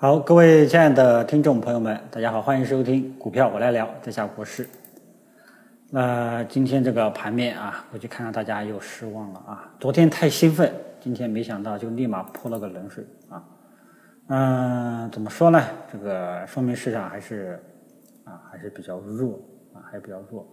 好，各位亲爱的听众朋友们，大家好，欢迎收听股票我来聊，在下国师。那今天这个盘面啊，估计看到大家又失望了啊。昨天太兴奋，今天没想到就立马泼了个冷水啊。嗯，怎么说呢？这个说明市场还是啊还是比较弱啊，还比较弱。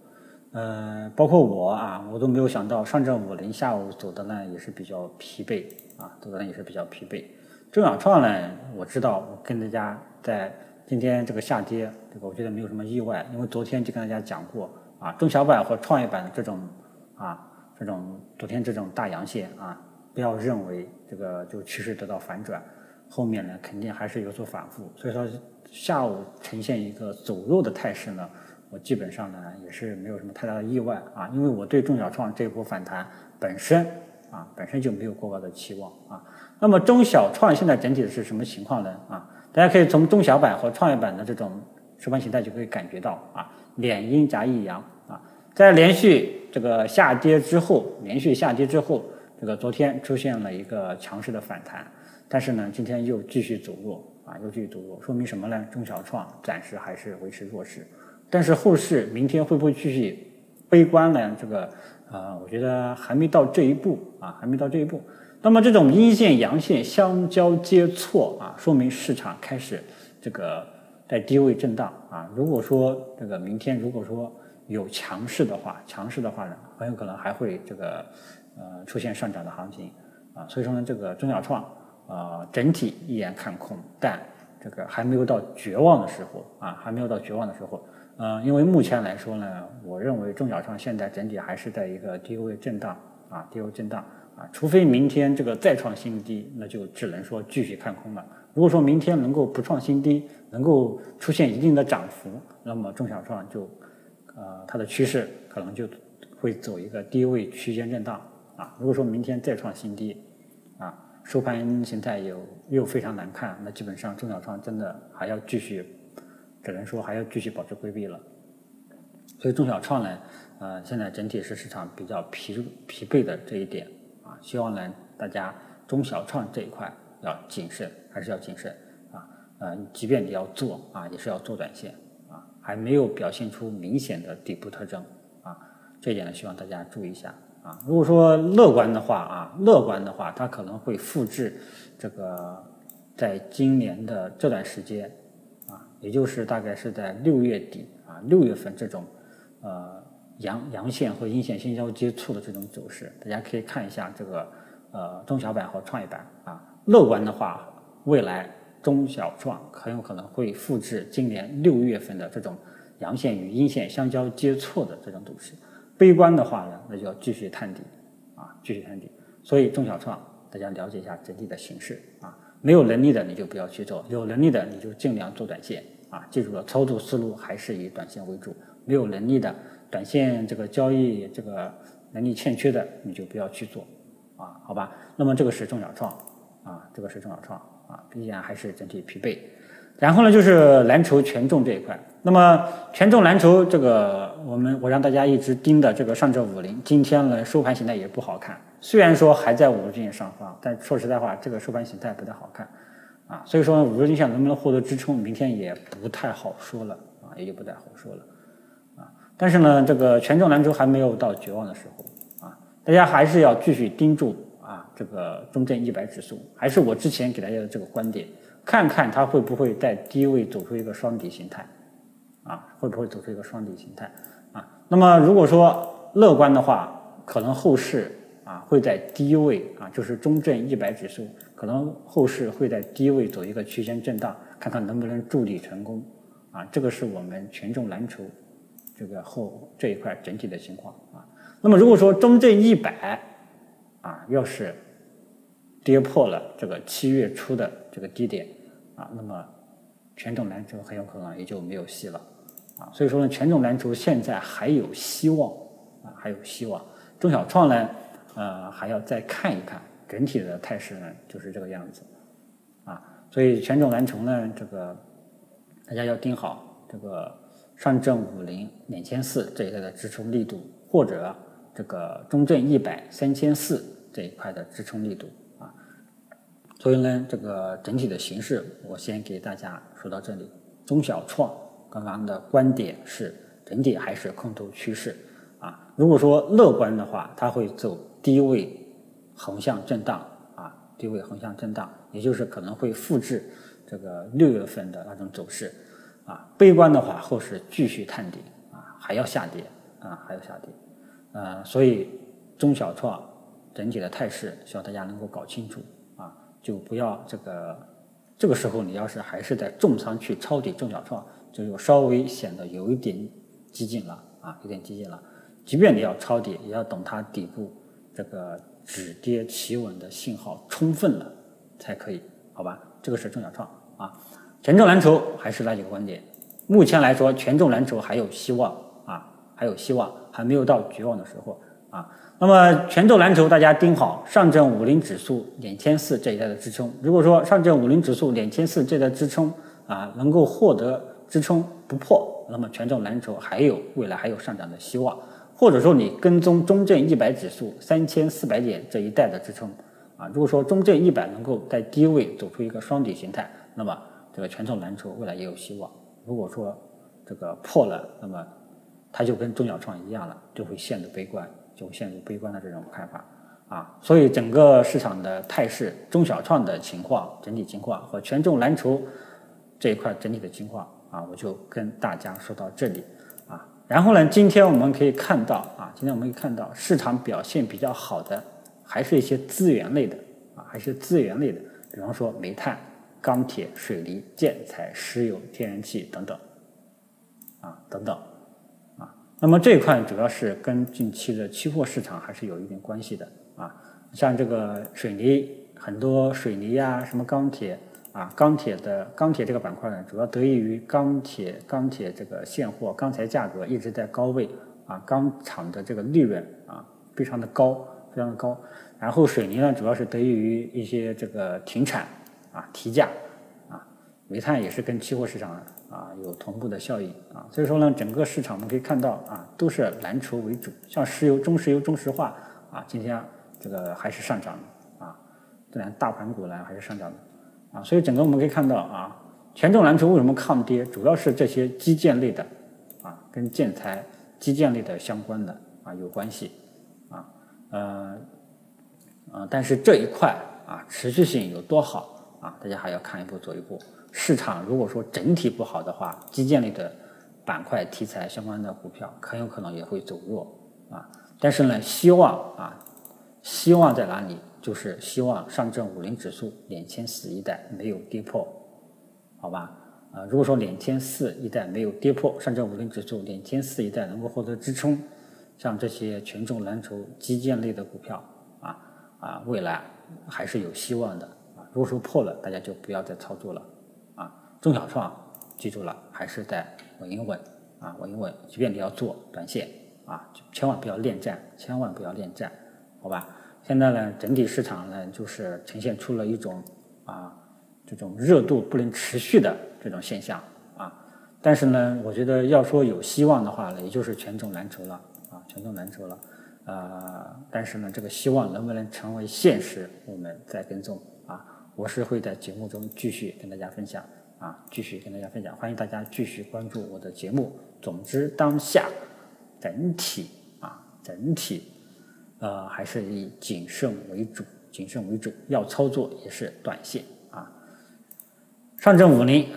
呃，包括我啊，我都没有想到上证五零下午走的呢也是比较疲惫啊，走的呢也是比较疲惫。中小创呢，我知道，我跟大家在今天这个下跌，这个我觉得没有什么意外，因为昨天就跟大家讲过啊，中小板和创业板的这种啊，这种昨天这种大阳线啊，不要认为这个就趋势得到反转，后面呢肯定还是有所反复，所以说下午呈现一个走弱的态势呢，我基本上呢也是没有什么太大的意外啊，因为我对中小创这波反弹本身啊本身就没有过高的期望啊。那么中小创现在整体的是什么情况呢？啊，大家可以从中小板和创业板的这种收盘形态就可以感觉到啊，两阴夹一阳啊，在连续这个下跌之后，连续下跌之后，这个昨天出现了一个强势的反弹，但是呢，今天又继续走弱啊，又继续走弱，说明什么呢？中小创暂时还是维持弱势，但是后市明天会不会继续悲观呢？这个啊，我觉得还没到这一步啊，还没到这一步。那么这种阴线阳线相交接错啊，说明市场开始这个在低位震荡啊。如果说这个明天如果说有强势的话，强势的话呢，很有可能还会这个呃出现上涨的行情啊。所以说呢，这个中小创啊整体依然看空，但这个还没有到绝望的时候啊，还没有到绝望的时候。嗯，因为目前来说呢，我认为中小创现在整体还是在一个低位震荡啊，低位震荡。啊，除非明天这个再创新低，那就只能说继续看空了。如果说明天能够不创新低，能够出现一定的涨幅，那么中小创就，呃，它的趋势可能就会走一个低位区间震荡。啊，如果说明天再创新低，啊，收盘形态有又非常难看，那基本上中小创真的还要继续，只能说还要继续保持规避了。所以中小创呢，呃，现在整体是市场比较疲疲惫的这一点啊。希望呢，大家中小创这一块要谨慎，还是要谨慎啊？呃，即便你要做啊，也是要做短线啊，还没有表现出明显的底部特征啊，这一点呢，希望大家注意一下啊。如果说乐观的话啊，乐观的话，它可能会复制这个在今年的这段时间啊，也就是大概是在六月底啊，六月份这种呃。阳阳线和阴线相交接触的这种走势，大家可以看一下这个呃中小板和创业板啊。乐观的话，未来中小创很有可能会复制今年六月份的这种阳线与阴线相交接触的这种走势。悲观的话呢，那就要继续探底啊，继续探底。所以中小创，大家了解一下整体的形势啊。没有能力的你就不要去做，有能力的你就尽量做短线啊。记住了，操作思路还是以短线为主。没有能力的。短线这个交易这个能力欠缺的，你就不要去做，啊，好吧？那么这个是中小创，啊，这个是中小创，啊，依然还是整体疲惫。然后呢，就是蓝筹权重这一块。那么权重蓝筹这个，我们我让大家一直盯的这个上证五零，今天呢收盘形态也不好看。虽然说还在五日均线上方，但说实在话，这个收盘形态不太好看，啊，所以说五日均线能不能获得支撑，明天也不太好说了，啊，也就不太好说了啊。但是呢，这个权重蓝筹还没有到绝望的时候啊，大家还是要继续盯住啊，这个中证一百指数，还是我之前给大家的这个观点，看看它会不会在低位走出一个双底形态，啊，会不会走出一个双底形态啊？那么如果说乐观的话，可能后市啊会在低位啊，就是中证一百指数可能后市会在低位走一个区间震荡，看看能不能筑底成功啊？这个是我们权重蓝筹。这个后这一块整体的情况啊，那么如果说中证一百啊，要是跌破了这个七月初的这个低点啊，那么权重蓝筹很有可能也就没有戏了啊。所以说呢，权重蓝筹现在还有希望啊，还有希望。中小创呢，呃，还要再看一看整体的态势呢，就是这个样子啊。所以权重蓝筹呢，这个大家要盯好这个。上证五零两千四这一块的支撑力度，或者这个中证一百三千四这一块的支撑力度，所以呢，这个整体的形势，我先给大家说到这里。中小创刚刚的观点是整体还是空头趋势啊。如果说乐观的话，它会走低位横向震荡啊，低位横向震荡，也就是可能会复制这个六月份的那种走势啊。悲观的话，后市继续探底啊，还要下跌啊，还要下跌。呃，所以中小创整体的态势，希望大家能够搞清楚，就不要这个这个时候你要是还是在重仓去抄底中小创，就有稍微显得有一点激进了啊，有点激进了。即便你要抄底，也要等它底部这个止跌企稳的信号充分了才可以，好吧？这个是中小创啊，权重蓝筹还是那几个观点，目前来说权重蓝筹还有希望啊，还有希望。还没有到绝望的时候啊。那么权重蓝筹，大家盯好上证五零指数两千四这一带的支撑。如果说上证五零指数两千四这带支撑啊能够获得支撑不破，那么权重蓝筹还有未来还有上涨的希望。或者说你跟踪中证一百指数三千四百点这一带的支撑啊，如果说中证一百能够在低位走出一个双底形态，那么这个权重蓝筹未来也有希望。如果说这个破了，那么。它就跟中小创一样了，就会陷入悲观，就陷入悲观的这种看法啊。所以整个市场的态势，中小创的情况、整体情况和权重蓝筹这一块整体的情况啊，我就跟大家说到这里啊。然后呢，今天我们可以看到啊，今天我们可以看到市场表现比较好的，还是一些资源类的啊，还是资源类的，比方说煤炭、钢铁、水泥、建材、石油、天然气等等啊，等等。那么这一块主要是跟近期的期货市场还是有一定关系的啊，像这个水泥，很多水泥呀，什么钢铁啊，钢铁的钢铁这个板块呢，主要得益于钢铁钢铁这个现货钢材价格一直在高位啊，钢厂的这个利润啊非常的高，非常的高。然后水泥呢，主要是得益于一些这个停产啊提价，煤炭也是跟期货市场。啊，有同步的效应啊，所以说呢，整个市场我们可以看到啊，都是蓝筹为主，像石油、中石油、中石化啊，今天这个还是上涨的啊，这两大盘股呢还是上涨的啊，所以整个我们可以看到啊，权重蓝筹为什么抗跌，主要是这些基建类的啊，跟建材、基建类的相关的啊有关系啊，呃，呃，但是这一块啊，持续性有多好啊，大家还要看一步走一步。市场如果说整体不好的话，基建类的板块题材相关的股票很有可能也会走弱啊。但是呢，希望啊，希望在哪里？就是希望上证五零指数两千四一带没有跌破，好吧？啊，如果说两千四一带没有跌破，上证五零指数两千四一带能够获得支撑，像这些权重蓝筹、基建类的股票啊啊，未来还是有希望的啊。如果说破了，大家就不要再操作了。中小创，记住了，还是在稳一稳啊，稳一稳。即便你要做短线啊，千万不要恋战，千万不要恋战，好吧？现在呢，整体市场呢，就是呈现出了一种啊，这种热度不能持续的这种现象啊。但是呢，我觉得要说有希望的话呢，也就是权重蓝筹了啊，权重蓝筹了。呃，但是呢，这个希望能不能成为现实，我们再跟踪啊。我是会在节目中继续跟大家分享。啊，继续跟大家分享，欢迎大家继续关注我的节目。总之，当下整体啊，整体呃还是以谨慎为主，谨慎为主。要操作也是短线啊。上证五零，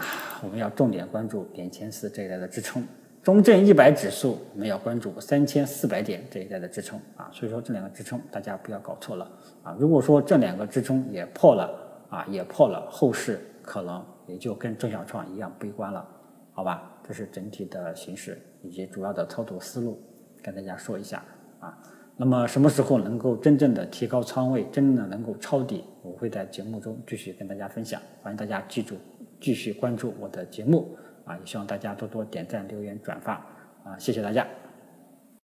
我们要重点关注两千四这一带的支撑；中证一百指数，我们要关注三千四百点这一带的支撑啊。所以说，这两个支撑大家不要搞错了啊。如果说这两个支撑也破了啊，也破了，后市可能。也就跟中小创一样悲观了，好吧？这是整体的形势以及主要的操作思路，跟大家说一下啊。那么什么时候能够真正的提高仓位，真正的能够抄底，我会在节目中继续跟大家分享。欢迎大家记住，继续关注我的节目啊！也希望大家多多点赞、留言、转发啊！谢谢大家。